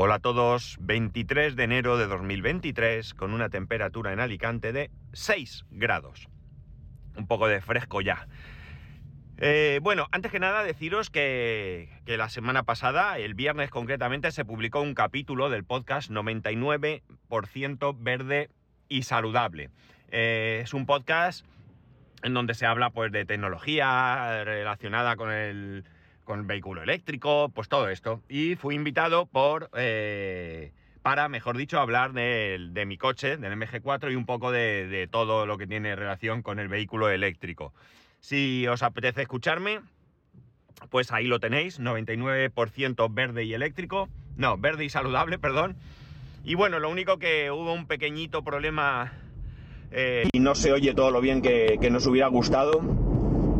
Hola a todos, 23 de enero de 2023 con una temperatura en Alicante de 6 grados. Un poco de fresco ya. Eh, bueno, antes que nada deciros que, la semana pasada, el viernes concretamente, se publicó un capítulo del podcast 99% verde y saludable. Eh, es un podcast en donde se habla pues de tecnología relacionada con el con vehículo eléctrico, pues todo esto. Y fui invitado por, eh, para, mejor dicho, hablar de, mi coche, del MG4 y un poco de, todo lo que tiene relación con el vehículo eléctrico. Si os apetece escucharme, pues ahí lo tenéis, 99% verde y eléctrico, no, verde y saludable, perdón. Y bueno, lo único que hubo un pequeñito problema eh, y no se oye todo lo bien que nos hubiera gustado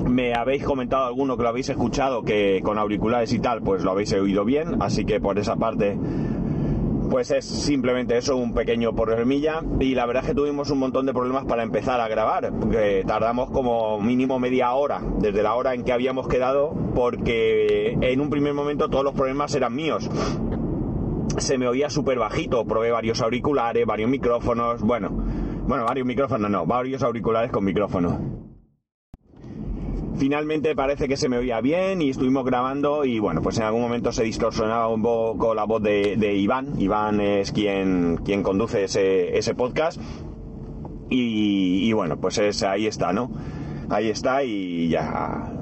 me habéis comentado alguno que lo habéis escuchado, que con auriculares y tal, pues lo habéis oído bien, así que por esa parte, pues es simplemente eso, un pequeño problemilla. Y la verdad es que tuvimos un montón de problemas para empezar a grabar, porque tardamos como mínimo media hora, desde la hora en que habíamos quedado, porque en un primer momento todos los problemas eran míos. Se me oía súper bajito, probé varios auriculares, varios micrófonos, bueno, bueno, varios micrófonos no, varios auriculares con micrófono. Finalmente parece que se me oía bien y estuvimos grabando y bueno, pues en algún momento se distorsionaba un poco la voz de, Iván. Iván es quien, quien conduce ese, podcast. Y, bueno, pues es, ahí está, ¿no? Ahí está y ya,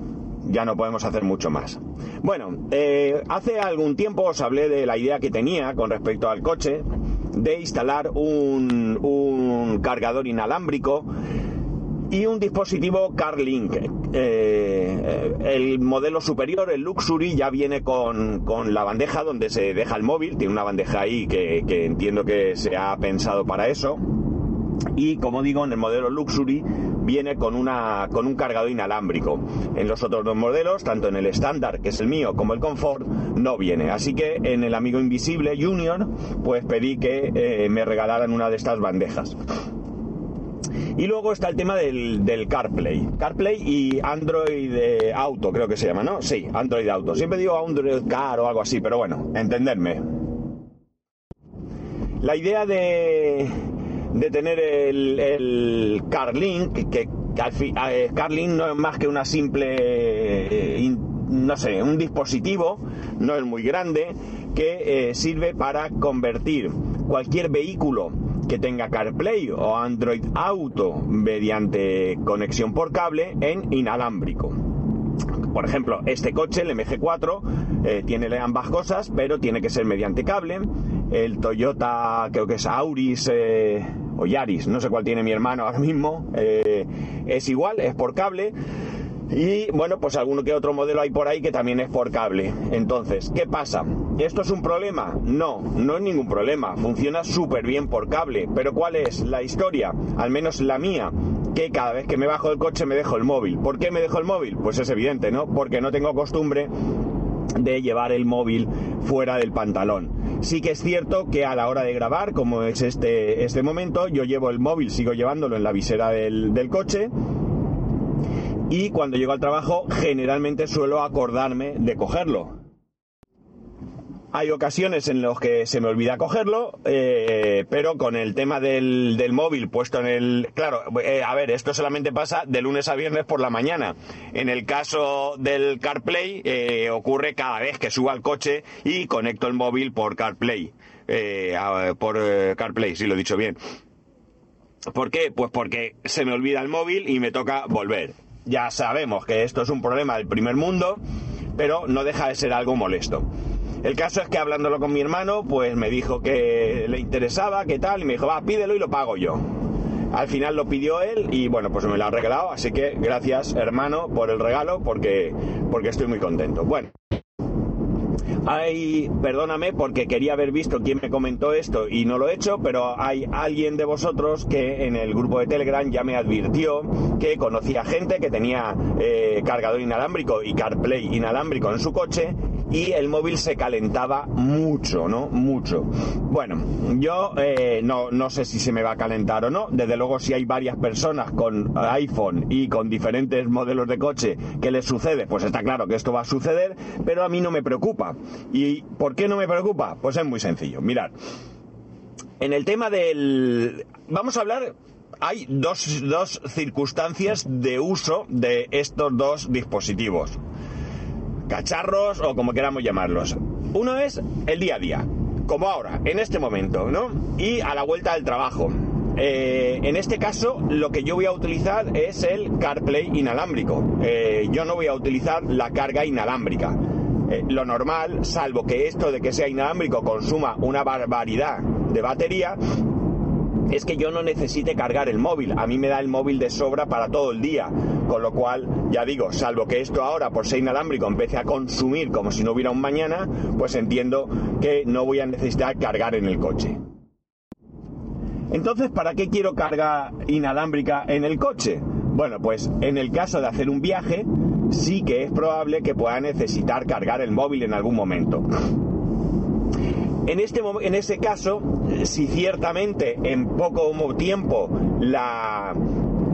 ya no podemos hacer mucho más. Bueno, eh, hace algún tiempo os hablé de la idea que tenía con respecto al coche de instalar un, un cargador inalámbrico y un dispositivo CarLink. Eh, eh, el modelo superior, el Luxury, ya viene con, la bandeja donde se deja el móvil. Tiene una bandeja ahí que, entiendo que se ha pensado para eso. Y como digo, en el modelo Luxury viene con, una, con un cargador inalámbrico. En los otros dos modelos, tanto en el estándar, que es el mío, como el Comfort, no viene. Así que en el Amigo Invisible Junior, pues pedí que eh, me regalaran una de estas bandejas. Y luego está el tema del, CarPlay. CarPlay y Android eh, Auto, creo que se llama, ¿no? Sí, Android Auto. Siempre digo Android Car o algo así, pero bueno, entenderme. La idea de, de tener el, CarLink, que, eh, CarLink no es más que una simple, eh, no sé, un dispositivo, no es muy grande, que sirve para convertir cualquier vehículo que tenga CarPlay o Android Auto mediante conexión por cable en inalámbrico. Por ejemplo, este coche, el MG4, eh, tiene ambas cosas, pero tiene que ser mediante cable. El Toyota, creo que es Auris eh, o Yaris, no sé cuál tiene mi hermano ahora mismo, eh, es igual, es por cable. Y bueno, pues alguno que otro modelo hay por ahí que también es por cable. Entonces, ¿qué pasa? ¿Esto es un problema? No, no es ningún problema. Funciona súper bien por cable. Pero ¿cuál es la historia? Al menos la mía. Que cada vez que me bajo del coche me dejo el móvil. ¿Por qué me dejo el móvil? Pues es evidente, ¿no? Porque no tengo costumbre de llevar el móvil fuera del pantalón. Sí que es cierto que a la hora de grabar, como es este, este momento, yo llevo el móvil, sigo llevándolo en la visera del, del coche y cuando llego al trabajo generalmente suelo acordarme de cogerlo. Hay ocasiones en las que se me olvida cogerlo, eh, pero con el tema del, móvil puesto en el... Claro, eh, a ver, esto solamente pasa de lunes a viernes por la mañana. En el caso del CarPlay eh, ocurre cada vez que subo al coche y conecto el móvil por CarPlay. por CarPlay, si lo he dicho bien. ¿Por qué? Pues porque se me olvida el móvil y me toca volver. Ya sabemos que esto es un problema del primer mundo, pero no deja de ser algo molesto. El caso es que hablándolo con mi hermano, pues me dijo que le interesaba, que tal, y me dijo, va, pídelo y lo pago yo. Al final lo pidió él y bueno, pues me lo ha regalado, así que gracias hermano por el regalo porque, porque estoy muy contento. Bueno. Hay, perdóname porque quería haber visto quién me comentó esto y no lo he hecho, pero hay alguien de vosotros que en el grupo de Telegram ya me advirtió que conocía gente que tenía eh, cargador inalámbrico y CarPlay inalámbrico en su coche y el móvil se calentaba mucho, ¿no? Mucho. Bueno, yo eh, no, no sé si se me va a calentar o no. Desde luego, si hay varias personas con iPhone y con diferentes modelos de coche que les sucede, pues está claro que esto va a suceder, pero a mí no me preocupa. ¿Y por qué no me preocupa? Pues es muy sencillo. Mirad, en el tema del... Vamos a hablar hay dos, dos, circunstancias de uso de estos dos dispositivos. Cacharros o como queramos llamarlos. Uno es el día a día, como ahora, en este momento, ¿no? Y a la vuelta del trabajo. Eh, en este caso, lo que yo voy a utilizar es el CarPlay inalámbrico. Eh, yo no voy a utilizar la carga inalámbrica. Eh, lo normal, salvo que esto de que sea inalámbrico consuma una barbaridad de batería, es que yo no necesite cargar el móvil. A mí me da el móvil de sobra para todo el día. Con lo cual, ya digo, salvo que esto ahora por ser inalámbrico empiece a consumir como si no hubiera un mañana, pues entiendo que no voy a necesitar cargar en el coche. Entonces, ¿para qué quiero carga inalámbrica en el coche? Bueno, pues en el caso de hacer un viaje, sí que es probable que pueda necesitar cargar el móvil en algún momento. En, este, en ese caso, si ciertamente en poco tiempo la,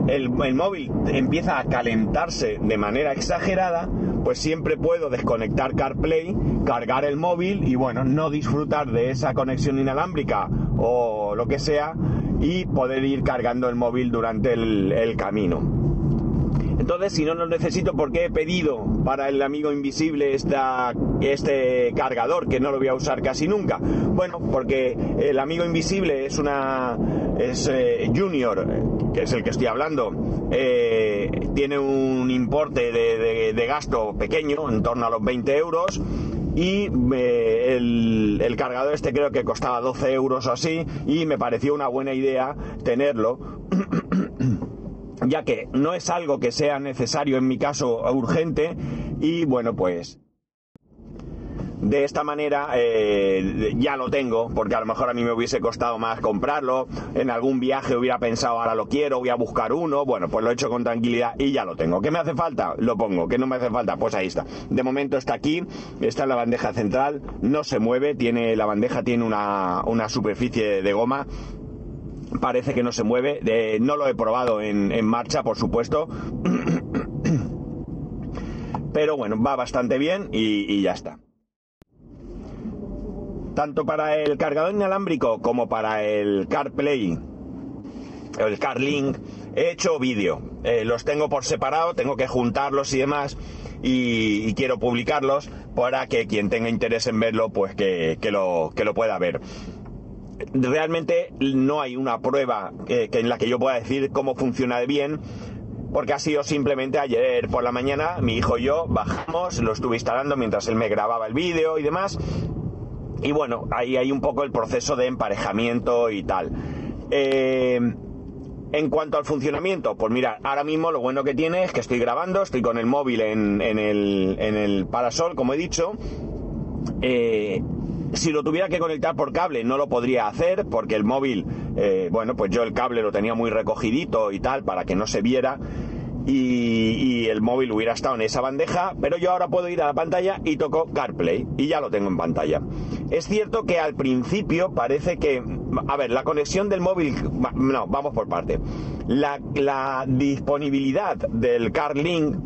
el, móvil empieza a calentarse de manera exagerada, pues siempre puedo desconectar CarPlay, cargar el móvil y bueno, no disfrutar de esa conexión inalámbrica o lo que sea y poder ir cargando el móvil durante el camino. Entonces, si no lo necesito, ¿por qué he pedido para el amigo invisible esta, este cargador que no lo voy a usar casi nunca? Bueno, porque el amigo invisible es una es eh, Junior, que es el que estoy hablando, eh, tiene un importe de, gasto pequeño, en torno a los 20 euros y eh, el, el, cargador este creo que costaba 12 euros o así y me pareció una buena idea tenerlo ya que no es algo que sea necesario en mi caso urgente y bueno pues de esta manera eh, ya lo tengo, porque a lo mejor a mí me hubiese costado más comprarlo, en algún viaje hubiera pensado ahora lo quiero, voy a buscar uno, bueno, pues lo he hecho con tranquilidad y ya lo tengo. ¿Qué me hace falta? Lo pongo. ¿Qué no me hace falta? Pues ahí está. De momento está aquí, está en la bandeja central, no se mueve, tiene la bandeja tiene una, una superficie de goma parece que no se mueve. no lo he probado en, marcha, por supuesto. Pero bueno, va bastante bien y, ya está. Tanto para el cargador inalámbrico como para el CarPlay, el CarLink, he hecho vídeo. Eh, los tengo por separado, tengo que juntarlos y demás. Y, quiero publicarlos para que quien tenga interés en verlo, pues que, lo, que lo pueda ver realmente no hay una prueba que, en la que yo pueda decir cómo funciona bien, porque ha sido simplemente ayer por la mañana, mi hijo y yo bajamos, lo estuve instalando mientras él me grababa el vídeo y demás. Y bueno, ahí hay un poco el proceso de emparejamiento y tal. Eh, en cuanto al funcionamiento, pues mira, ahora mismo lo bueno que tiene es que estoy grabando, estoy con el móvil en, el, en el parasol, como he dicho. Eh, si lo tuviera que conectar por cable no lo podría hacer porque el móvil, eh, bueno, pues yo el cable lo tenía muy recogidito y tal para que no se viera. Y, el móvil hubiera estado en esa bandeja, pero yo ahora puedo ir a la pantalla y toco CarPlay y ya lo tengo en pantalla. Es cierto que al principio parece que, a ver, la conexión del móvil, no, vamos por parte. La, disponibilidad del CarLink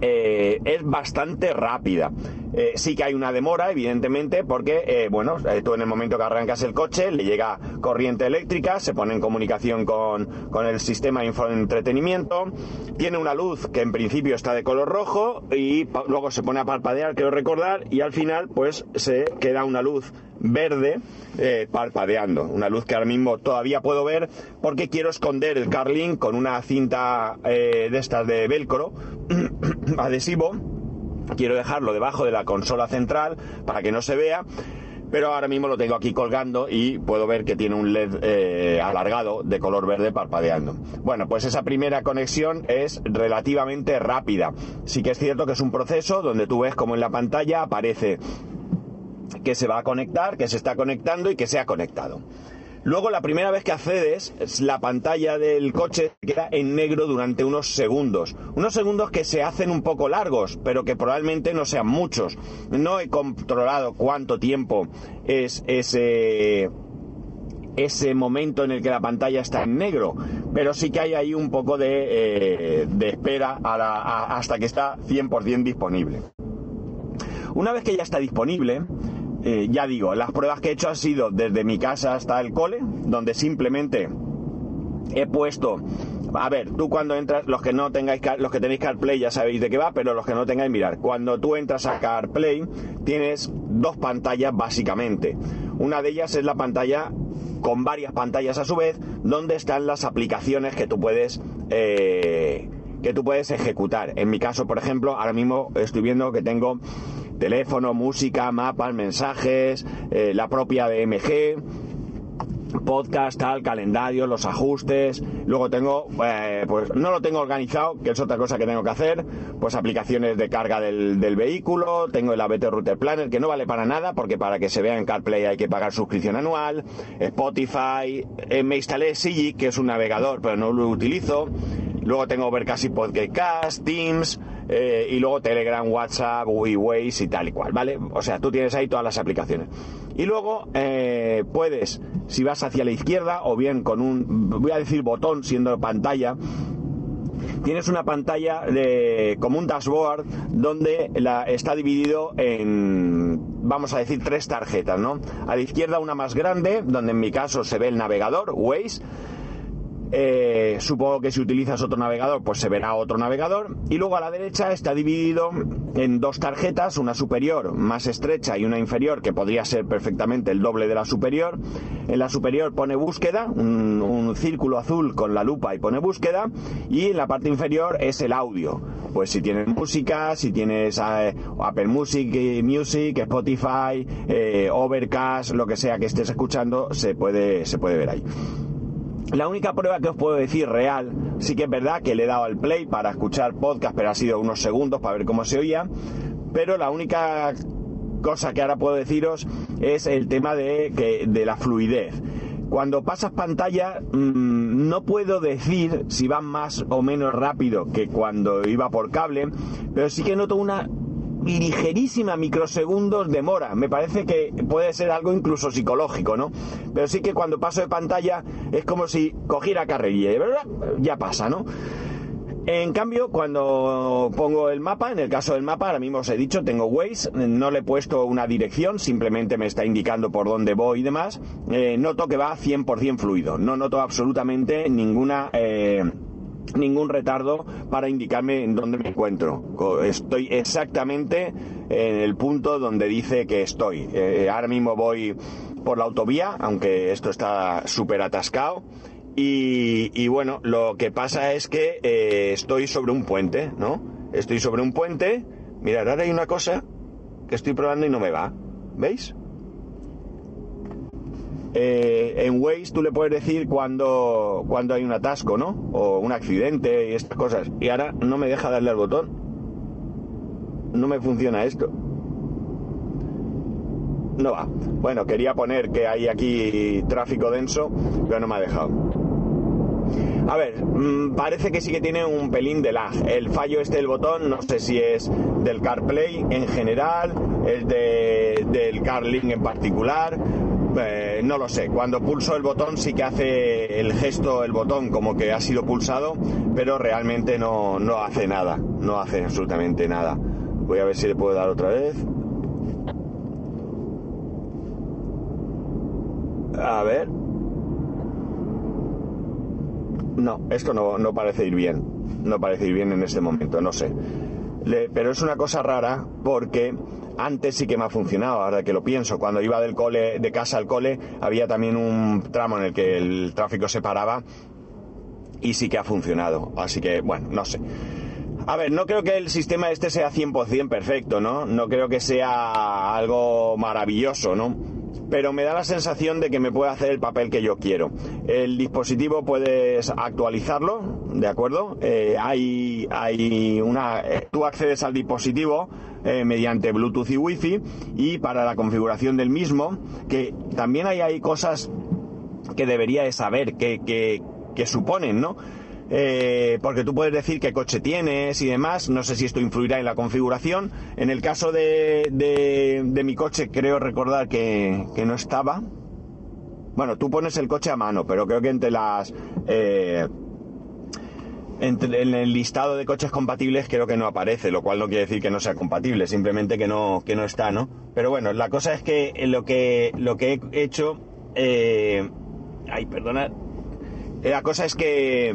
eh, es bastante rápida. Eh, sí que hay una demora, evidentemente, porque, eh, bueno, tú en el momento que arrancas el coche le llega corriente eléctrica, se pone en comunicación con, el sistema de entretenimiento, tiene una luz que en principio está de color rojo y luego se pone a parpadear, quiero recordar, y al final, pues se queda una luz verde parpadeando, una luz que ahora mismo todavía puedo ver porque quiero esconder el Carlin con una cinta de estas de velcro adhesivo. Quiero dejarlo debajo de la consola central para que no se vea. Pero ahora mismo lo tengo aquí colgando y puedo ver que tiene un LED eh, alargado de color verde parpadeando. Bueno, pues esa primera conexión es relativamente rápida. Sí que es cierto que es un proceso donde tú ves como en la pantalla aparece que se va a conectar, que se está conectando y que se ha conectado. Luego, la primera vez que accedes, la pantalla del coche queda en negro durante unos segundos. Unos segundos que se hacen un poco largos, pero que probablemente no sean muchos. No he controlado cuánto tiempo es ese ese momento en el que la pantalla está en negro, pero sí que hay ahí un poco de, eh, espera hasta que está 100% disponible. Una vez que ya está disponible, eh, ya digo, las pruebas que he hecho han sido desde mi casa hasta el cole, donde simplemente he puesto a ver, tú cuando entras, los que no tengáis, los que tenéis CarPlay ya sabéis de qué va, pero los que no tengáis, mirar, cuando tú entras a CarPlay tienes dos pantallas básicamente. Una de ellas es la pantalla con varias pantallas a su vez, donde están las aplicaciones que tú puedes eh, que tú puedes ejecutar. En mi caso, por ejemplo, ahora mismo estoy viendo que tengo teléfono, música, mapas, mensajes, eh, la propia DMG, podcast, tal, calendario, los ajustes. Luego tengo, eh, pues no lo tengo organizado, que es otra cosa que tengo que hacer. Pues aplicaciones de carga del, vehículo. Tengo el ABT Router Planner, que no vale para nada, porque para que se vea en CarPlay hay que pagar suscripción anual. Spotify. Eh, me instalé Sigi, que es un navegador, pero no lo utilizo. Luego tengo Overcast y Podcast, Teams. Eh, y luego Telegram, WhatsApp, Waze y tal y cual, ¿vale? O sea, tú tienes ahí todas las aplicaciones. Y luego eh, puedes, si vas hacia la izquierda o bien con un, voy a decir botón siendo pantalla, tienes una pantalla de, como un dashboard donde la, está dividido en, vamos a decir, tres tarjetas, ¿no? A la izquierda una más grande, donde en mi caso se ve el navegador, Waze. Eh, supongo que si utilizas otro navegador, pues se verá otro navegador. Y luego a la derecha está dividido en dos tarjetas, una superior más estrecha y una inferior, que podría ser perfectamente el doble de la superior. En la superior pone búsqueda, un, círculo azul con la lupa y pone búsqueda. Y en la parte inferior es el audio. Pues si tienes música, si tienes eh, Apple Music, eh, Music, Spotify, Overcast, lo que sea que estés escuchando, se puede, se puede ver ahí. La única prueba que os puedo decir real, sí que es verdad que le he dado al play para escuchar podcast, pero ha sido unos segundos para ver cómo se oía. Pero la única cosa que ahora puedo deciros es el tema de, que, de la fluidez. Cuando pasas pantalla, mm, no puedo decir si va más o menos rápido que cuando iba por cable, pero sí que noto una ligerísima microsegundos demora. Me parece que puede ser algo incluso psicológico, ¿no? Pero sí que cuando paso de pantalla es como si cogiera carrerilla, ¿verdad? Ya pasa, ¿no? En cambio, cuando pongo el mapa, en el caso del mapa, ahora mismo os he dicho, tengo Waze, no le he puesto una dirección, simplemente me está indicando por dónde voy y demás. Eh, noto que va 100% fluido, no noto absolutamente ninguna... Eh, ningún retardo para indicarme en dónde me encuentro. Estoy exactamente en el punto donde dice que estoy. Eh, ahora mismo voy por la autovía, aunque esto está súper atascado. Y, bueno, lo que pasa es que eh, estoy sobre un puente, ¿no? Estoy sobre un puente. Mirad, ahora hay una cosa que estoy probando y no me va. ¿Veis? Eh, en Waze tú le puedes decir cuando, cuando hay un atasco, ¿no? O un accidente y estas cosas. Y ahora no me deja darle al botón. No me funciona esto. No va. Bueno, quería poner que hay aquí tráfico denso, pero no me ha dejado. A ver, mm, parece que sí que tiene un pelín de lag. El fallo este del botón, no sé si es del CarPlay en general, es de, del CarLink en particular, eh, no lo sé. Cuando pulso el botón sí que hace el gesto, el botón como que ha sido pulsado, pero realmente no, no hace nada. No hace absolutamente nada. Voy a ver si le puedo dar otra vez. A ver. No, esto no, no parece ir bien. No parece ir bien en este momento, no sé. pero es una cosa rara porque antes sí que me ha funcionado, ahora que lo pienso. Cuando iba del cole, de casa al cole, había también un tramo en el que el tráfico se paraba y sí que ha funcionado. Así que, bueno, no sé. A ver, no creo que el sistema este sea 100% perfecto, ¿no? No creo que sea algo maravilloso, ¿no? pero me da la sensación de que me puede hacer el papel que yo quiero. El dispositivo puedes actualizarlo, ¿de acuerdo? Eh, hay, hay una, eh, tú accedes al dispositivo eh, mediante Bluetooth y Wi-Fi y para la configuración del mismo, que también hay, hay cosas que debería de saber qué, suponen, ¿no? Eh, porque tú puedes decir qué coche tienes y demás, no sé si esto influirá en la configuración. En el caso de, de, mi coche, creo recordar que, no estaba. Bueno, tú pones el coche a mano, pero creo que entre las... Eh, en el listado de coches compatibles creo que no aparece, lo cual no quiere decir que no sea compatible, simplemente que no, que no está, ¿no? Pero bueno, la cosa es que lo que, lo que he hecho... Eh, ay, perdona. La cosa es que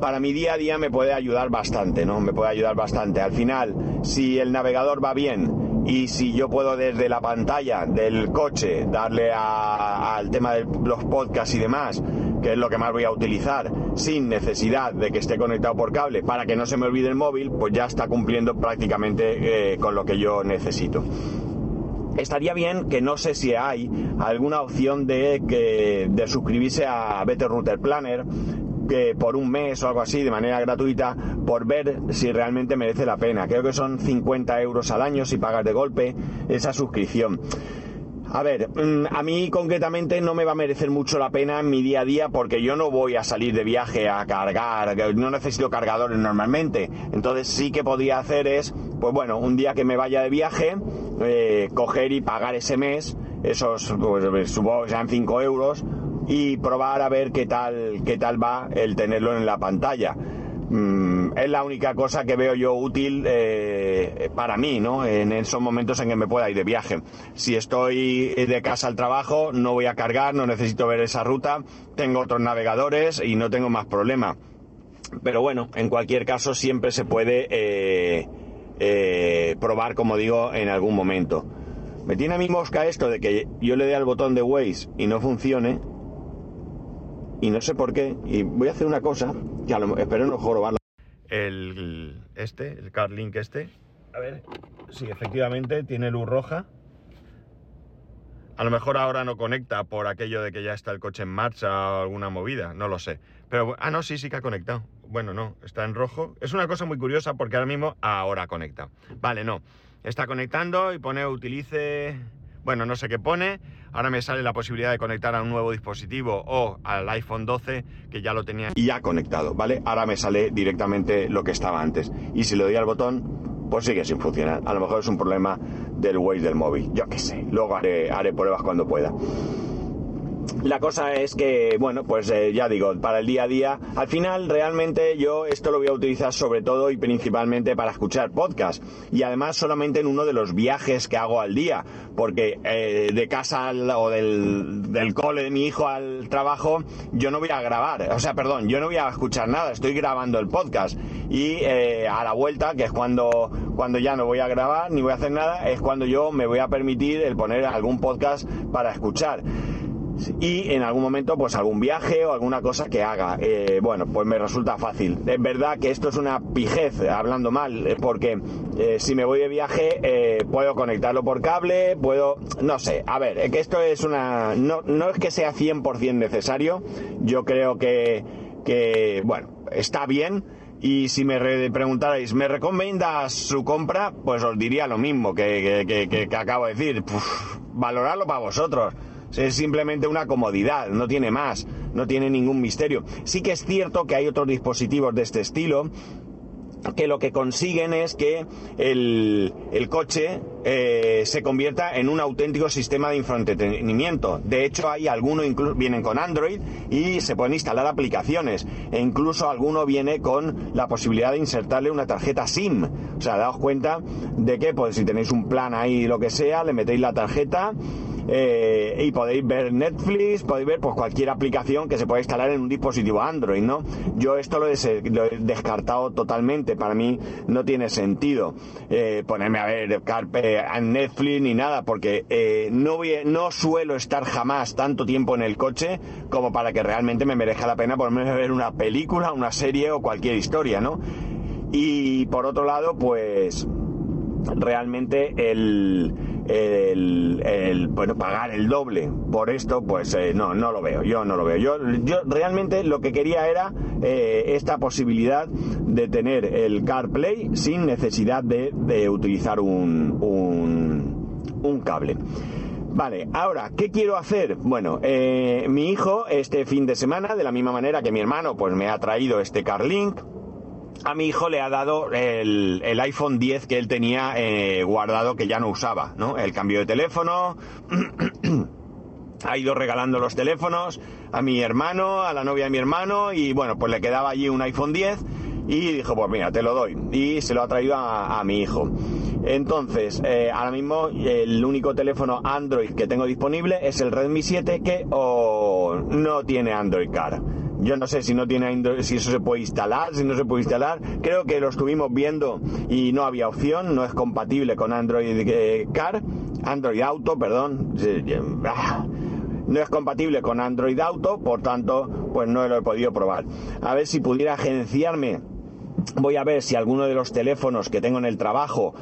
para mi día a día me puede ayudar bastante, ¿no? Me puede ayudar bastante. Al final, si el navegador va bien y si yo puedo desde la pantalla del coche darle al tema de los podcasts y demás, que es lo que más voy a utilizar, sin necesidad de que esté conectado por cable para que no se me olvide el móvil, pues ya está cumpliendo prácticamente eh, con lo que yo necesito. Estaría bien que no sé si hay alguna opción de, que, de suscribirse a Better Router Planner, que por un mes o algo así de manera gratuita por ver si realmente merece la pena. Creo que son 50 euros al año si pagas de golpe esa suscripción. A ver, mm, a mí concretamente no me va a merecer mucho la pena en mi día a día porque yo no voy a salir de viaje a cargar, no necesito cargadores normalmente. Entonces sí que podría hacer es, pues bueno, un día que me vaya de viaje, eh, coger y pagar ese mes, esos, pues, supongo que sean 5 euros, y probar a ver qué tal, qué tal va el tenerlo en la pantalla. Mm, es la única cosa que veo yo útil eh, para mí, ¿no? En esos momentos en que me pueda ir de viaje. Si estoy de casa al trabajo, no voy a cargar, no necesito ver esa ruta, tengo otros navegadores y no tengo más problema. Pero bueno, en cualquier caso siempre se puede eh, eh, probar, como digo, en algún momento. Me tiene a mí mosca esto de que yo le dé al botón de Waze y no funcione y no sé por qué. Y voy a hacer una cosa que a lo, espero no jorobarla. El este, el CarLink este. A ver, sí, efectivamente tiene luz roja. A lo mejor ahora no conecta por aquello de que ya está el coche en marcha o alguna movida, no lo sé. Pero, ah, no, sí, sí que ha conectado. Bueno, no, está en rojo. Es una cosa muy curiosa porque ahora mismo ahora conecta. Vale, no. Está conectando y pone utilice bueno, no sé qué pone. Ahora me sale la posibilidad de conectar a un nuevo dispositivo o al iPhone 12 que ya lo tenía y ya conectado, ¿vale? Ahora me sale directamente lo que estaba antes. Y si le doy al botón, pues sigue sin funcionar. A lo mejor es un problema del Waze del móvil. Yo qué sé. Luego haré, haré pruebas cuando pueda. La cosa es que, bueno, pues eh, ya digo, para el día a día, al final realmente yo esto lo voy a utilizar sobre todo y principalmente para escuchar podcast. Y además solamente en uno de los viajes que hago al día, porque eh, de casa o del, del, cole de mi hijo al trabajo yo no voy a grabar, o sea, perdón, yo no voy a escuchar nada, estoy grabando el podcast. Y eh, a la vuelta, que es cuando, cuando ya no voy a grabar ni voy a hacer nada, es cuando yo me voy a permitir el poner algún podcast para escuchar y en algún momento pues algún viaje o alguna cosa que haga. Eh, bueno, pues me resulta fácil. Es verdad que esto es una pijez, hablando mal, eh, porque eh, si me voy de viaje puedo conectarlo por cable, puedo, no sé, a ver, que esto es una, no, no es que sea 100% necesario, yo creo que, que, bueno, está bien. Y si me preguntarais, ¿me recomiendas su compra? Pues os diría lo mismo que, que, que acabo de decir. valorarlo para vosotros es simplemente una comodidad, no tiene más, no tiene ningún misterio. Sí que es cierto que hay otros dispositivos de este estilo que lo que consiguen es que el, coche eh, se convierta en un auténtico sistema de infoentretenimiento. De hecho, hay algunos vienen con Android y se pueden instalar aplicaciones. E incluso alguno viene con la posibilidad de insertarle una tarjeta SIM. O sea, daos cuenta de que pues, si tenéis un plan ahí, lo que sea, le metéis la tarjeta eh, y podéis ver Netflix, podéis ver pues, cualquier aplicación que se pueda instalar en un dispositivo Android, ¿no? Yo esto lo he, descartado totalmente, para mí no tiene sentido eh, ponerme a ver Carpe, Netflix ni nada, porque eh, no, no suelo estar jamás tanto tiempo en el coche como para que realmente me merezca la pena ponerme a ver una película, una serie o cualquier historia, ¿no? Y por otro lado, pues realmente el, el, bueno, pagar el doble por esto, pues eh, no, no lo veo, yo no lo veo. Yo, yo realmente lo que quería era eh, esta posibilidad de tener el CarPlay sin necesidad de, utilizar un, un, un cable. Vale, ahora, ¿qué quiero hacer? Bueno, eh, mi hijo este fin de semana, de la misma manera que mi hermano, pues me ha traído este CarLink, a mi hijo le ha dado el, iPhone 10 que él tenía eh, guardado que ya no usaba, ¿no? El cambio de teléfono, ha ido regalando los teléfonos a mi hermano, a la novia de mi hermano y bueno, pues le quedaba allí un iPhone 10 y dijo, pues mira, te lo doy. Y se lo ha traído a, mi hijo. Entonces, eh, ahora mismo el único teléfono Android que tengo disponible es el Redmi 7 que no tiene Android Car. Yo no sé si no tiene si eso se puede instalar, si no se puede instalar. Creo que lo estuvimos viendo y no había opción, no es compatible con Android eh, Car, Android Auto, perdón. Ah, no es compatible con Android Auto, por tanto, pues no lo he podido probar. A ver si pudiera agenciarme. Voy a ver si alguno de los teléfonos que tengo en el trabajo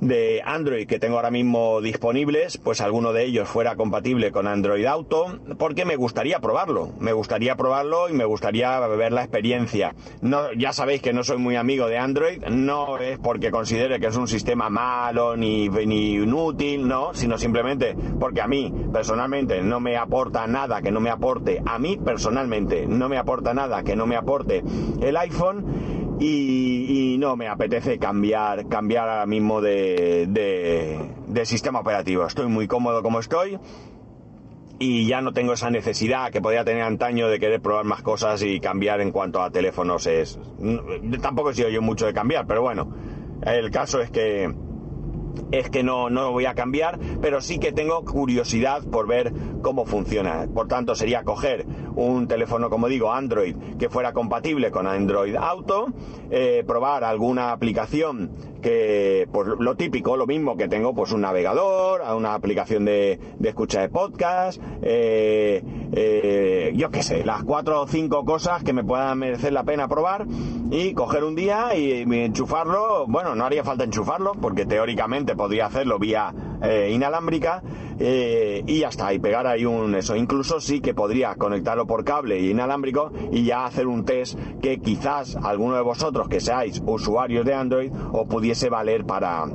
de Android que tengo ahora mismo disponibles, pues alguno de ellos fuera compatible con Android Auto, porque me gustaría probarlo, me gustaría probarlo y me gustaría ver la experiencia. No, ya sabéis que no soy muy amigo de Android, no es porque considere que es un sistema malo ni, ni inútil, no, sino simplemente porque a mí personalmente no me aporta nada que no me aporte, a mí personalmente no me aporta nada que no me aporte el iPhone y, no me apetece cambiar, cambiar ahora mismo de, de, sistema operativo. Estoy muy cómodo como estoy y ya no tengo esa necesidad que podía tener antaño de querer probar más cosas y cambiar en cuanto a teléfonos es tampoco he sido yo mucho de cambiar pero bueno el caso es que es que no, no lo voy a cambiar, pero sí que tengo curiosidad por ver cómo funciona. Por tanto, sería coger un teléfono, como digo, Android, que fuera compatible con Android Auto, eh, probar alguna aplicación que, pues lo típico, lo mismo que tengo, pues un navegador, una aplicación de, escucha de podcast, eh, eh, yo qué sé, las cuatro o cinco cosas que me puedan merecer la pena probar y coger un día y enchufarlo, bueno, no haría falta enchufarlo, porque teóricamente podría hacerlo vía inalámbrica, y ya está, y pegar ahí un eso. Incluso sí que podría conectarlo por cable y inalámbrico y ya hacer un test que quizás alguno de vosotros que seáis usuarios de Android os pudiese valer para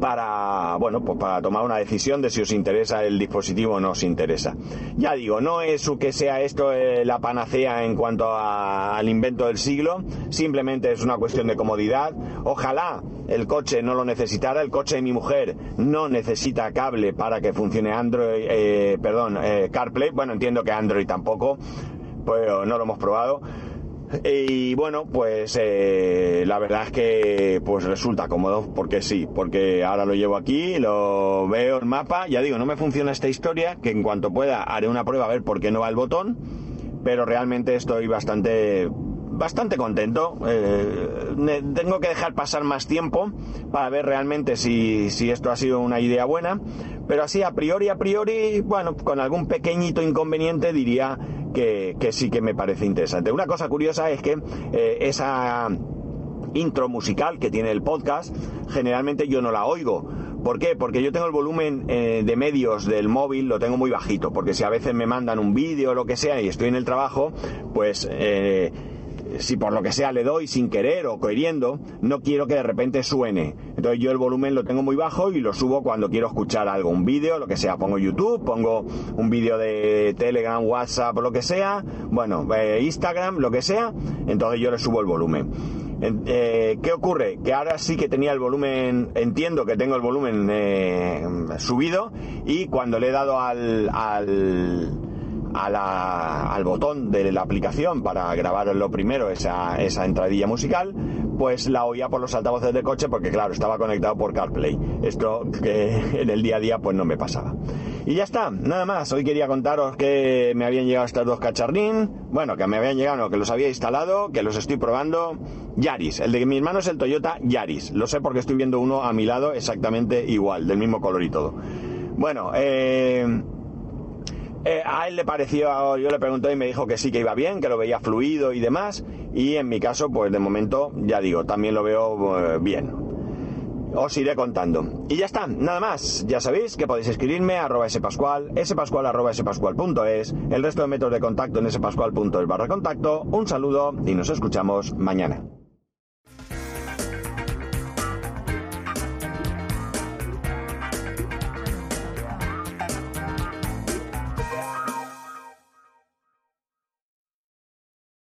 para, bueno, pues para tomar una decisión de si os interesa el dispositivo o no os interesa. Ya digo, no es que sea esto eh, la panacea en cuanto al invento del siglo, simplemente es una cuestión de comodidad. Ojalá el coche no lo necesitara, el coche de mi mujer no necesita cable para que funcione Android, eh, perdón, eh, CarPlay, bueno, entiendo que Android tampoco, pero no lo hemos probado y bueno, pues eh, la verdad es que pues resulta cómodo, porque sí, porque ahora lo llevo aquí, lo veo el mapa, ya digo, no me funciona esta historia, que en cuanto pueda haré una prueba a ver por qué no va el botón, pero realmente estoy bastante bastante contento. Eh, tengo que dejar pasar más tiempo para ver realmente si, si, esto ha sido una idea buena. Pero así a priori, a priori, bueno, con algún pequeñito inconveniente diría que, sí que me parece interesante. Una cosa curiosa es que eh, esa intro musical que tiene el podcast, generalmente yo no la oigo. ¿Por qué? Porque yo tengo el volumen eh, de medios del móvil, lo tengo muy bajito, porque si a veces me mandan un vídeo o lo que sea y estoy en el trabajo, pues eh, si por lo que sea le doy sin querer o queriendo, no quiero que de repente suene. Entonces yo el volumen lo tengo muy bajo y lo subo cuando quiero escuchar algo, un vídeo, lo que sea. Pongo YouTube, pongo un vídeo de Telegram, WhatsApp, lo que sea, bueno, eh, Instagram, lo que sea, entonces yo le subo el volumen. Eh, ¿Qué ocurre? Que ahora sí que tenía el volumen, entiendo que tengo el volumen eh, subido y cuando le he dado al al botón de la aplicación para grabar lo primero, esa, esa entradilla musical, pues la oía por los altavoces del coche porque claro, estaba conectado por CarPlay. Esto que en el día a día pues no me pasaba. Y ya está, nada más. Hoy quería contaros que me habían llegado estos dos cacharrín. Bueno, que me habían llegado, que los había instalado, que los estoy probando. Yaris. El de mi hermano es el Toyota Yaris. Lo sé porque estoy viendo uno a mi lado exactamente igual, del mismo color y todo. Bueno, eh eh, a él le pareció, yo le pregunté y me dijo que sí, que iba bien, que lo veía fluido y demás. Y en mi caso, pues de momento, ya digo, también lo veo eh, bien. Os iré contando. Y ya está, nada más. Ya sabéis que podéis escribirme a arroba spascual, spascual arroba spascual.es, el resto de métodos de contacto en spascual.es barra contacto. Un saludo y nos escuchamos mañana.